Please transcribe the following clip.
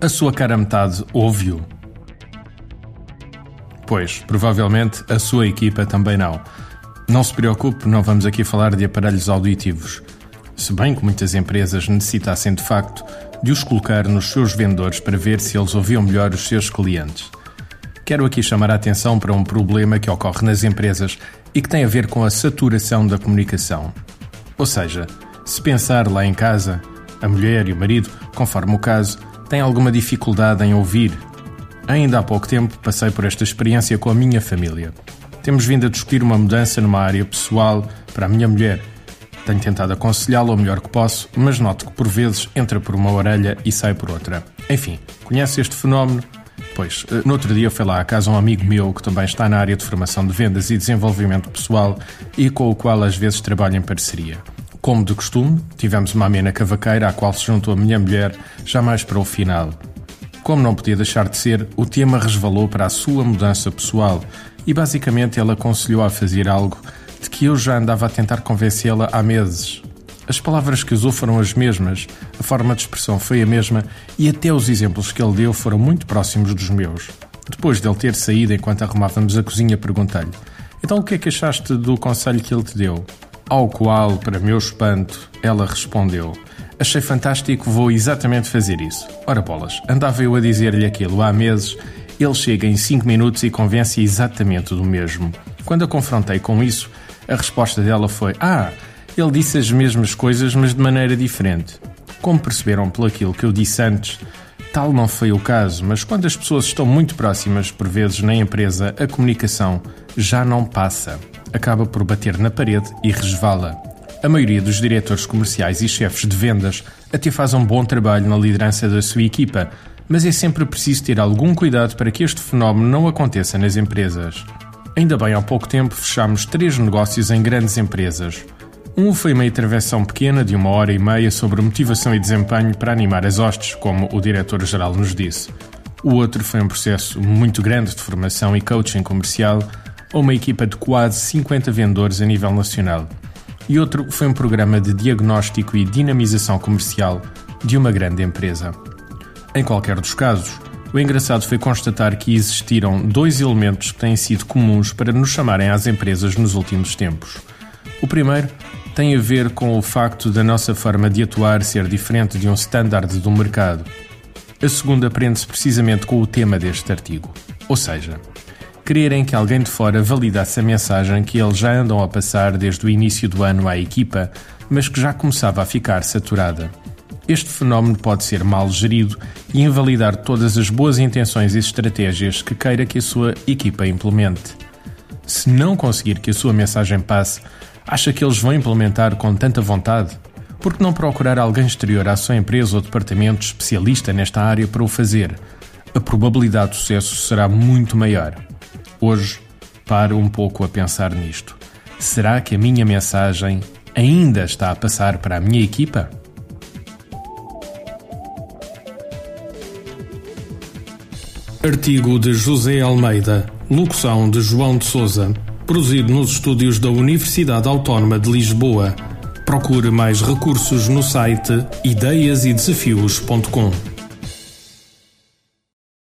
A sua cara metade ouve-o? Pois, provavelmente a sua equipa também não. Não se preocupe, não vamos aqui falar de aparelhos auditivos. Se bem que muitas empresas necessitassem de facto de os colocar nos seus vendedores para ver se eles ouviam melhor os seus clientes. Quero aqui chamar a atenção para um problema que ocorre nas empresas e que tem a ver com a saturação da comunicação. Ou seja, se pensar lá em casa, a mulher e o marido, conforme o caso, tem alguma dificuldade em ouvir. Ainda há pouco tempo passei por esta experiência com a minha família. Temos vindo a discutir uma mudança numa área pessoal para a minha mulher. Tenho tentado aconselhá-la o melhor que posso, mas noto que por vezes entra por uma orelha e sai por outra. Enfim, conhece este fenómeno? Pois, eh, no outro dia foi lá à casa um amigo meu que também está na área de formação de vendas e desenvolvimento pessoal e com o qual às vezes trabalho em parceria. Como de costume, tivemos uma amena cavaqueira à qual se juntou a minha mulher, já mais para o final. Como não podia deixar de ser, o tema resvalou para a sua mudança pessoal e basicamente ele aconselhou a fazer algo de que eu já andava a tentar convencê-la há meses. As palavras que usou foram as mesmas, a forma de expressão foi a mesma e até os exemplos que ele deu foram muito próximos dos meus. Depois dele ter saído enquanto arrumávamos a cozinha, perguntei-lhe: Então o que é que achaste do conselho que ele te deu? Ao qual, para meu espanto, ela respondeu: Achei fantástico, vou exatamente fazer isso. Ora bolas, andava eu a dizer-lhe aquilo há meses, ele chega em 5 minutos e convence exatamente do mesmo. Quando a confrontei com isso, a resposta dela foi: Ah, ele disse as mesmas coisas, mas de maneira diferente. Como perceberam pelo aquilo que eu disse antes, tal não foi o caso, mas quando as pessoas estão muito próximas, por vezes na empresa, a comunicação já não passa acaba por bater na parede e resvala. A maioria dos diretores comerciais e chefes de vendas até faz um bom trabalho na liderança da sua equipa, mas é sempre preciso ter algum cuidado para que este fenómeno não aconteça nas empresas. Ainda bem, há pouco tempo fechámos três negócios em grandes empresas. Um foi uma intervenção pequena de uma hora e meia sobre motivação e desempenho para animar as hostes, como o diretor-geral nos disse. O outro foi um processo muito grande de formação e coaching comercial a uma equipa de quase 50 vendedores a nível nacional. E outro foi um programa de diagnóstico e dinamização comercial de uma grande empresa. Em qualquer dos casos, o engraçado foi constatar que existiram dois elementos que têm sido comuns para nos chamarem às empresas nos últimos tempos. O primeiro tem a ver com o facto da nossa forma de atuar ser diferente de um standard do mercado. A segunda prende-se precisamente com o tema deste artigo, ou seja, quererem que alguém de fora validasse a mensagem que eles já andam a passar desde o início do ano à equipa, mas que já começava a ficar saturada. Este fenómeno pode ser mal gerido e invalidar todas as boas intenções e estratégias que queira que a sua equipa implemente. Se não conseguir que a sua mensagem passe, acha que eles vão implementar com tanta vontade? Por que não procurar alguém exterior à sua empresa ou departamento especialista nesta área para o fazer? A probabilidade de sucesso será muito maior. Hoje, paro um pouco a pensar nisto. Será que a minha mensagem ainda está a passar para a minha equipa? Artigo de José Almeida, locução de João de Souza, produzido nos estúdios da Universidade Autónoma de Lisboa. Procure mais recursos no site ideiasedesafios.com.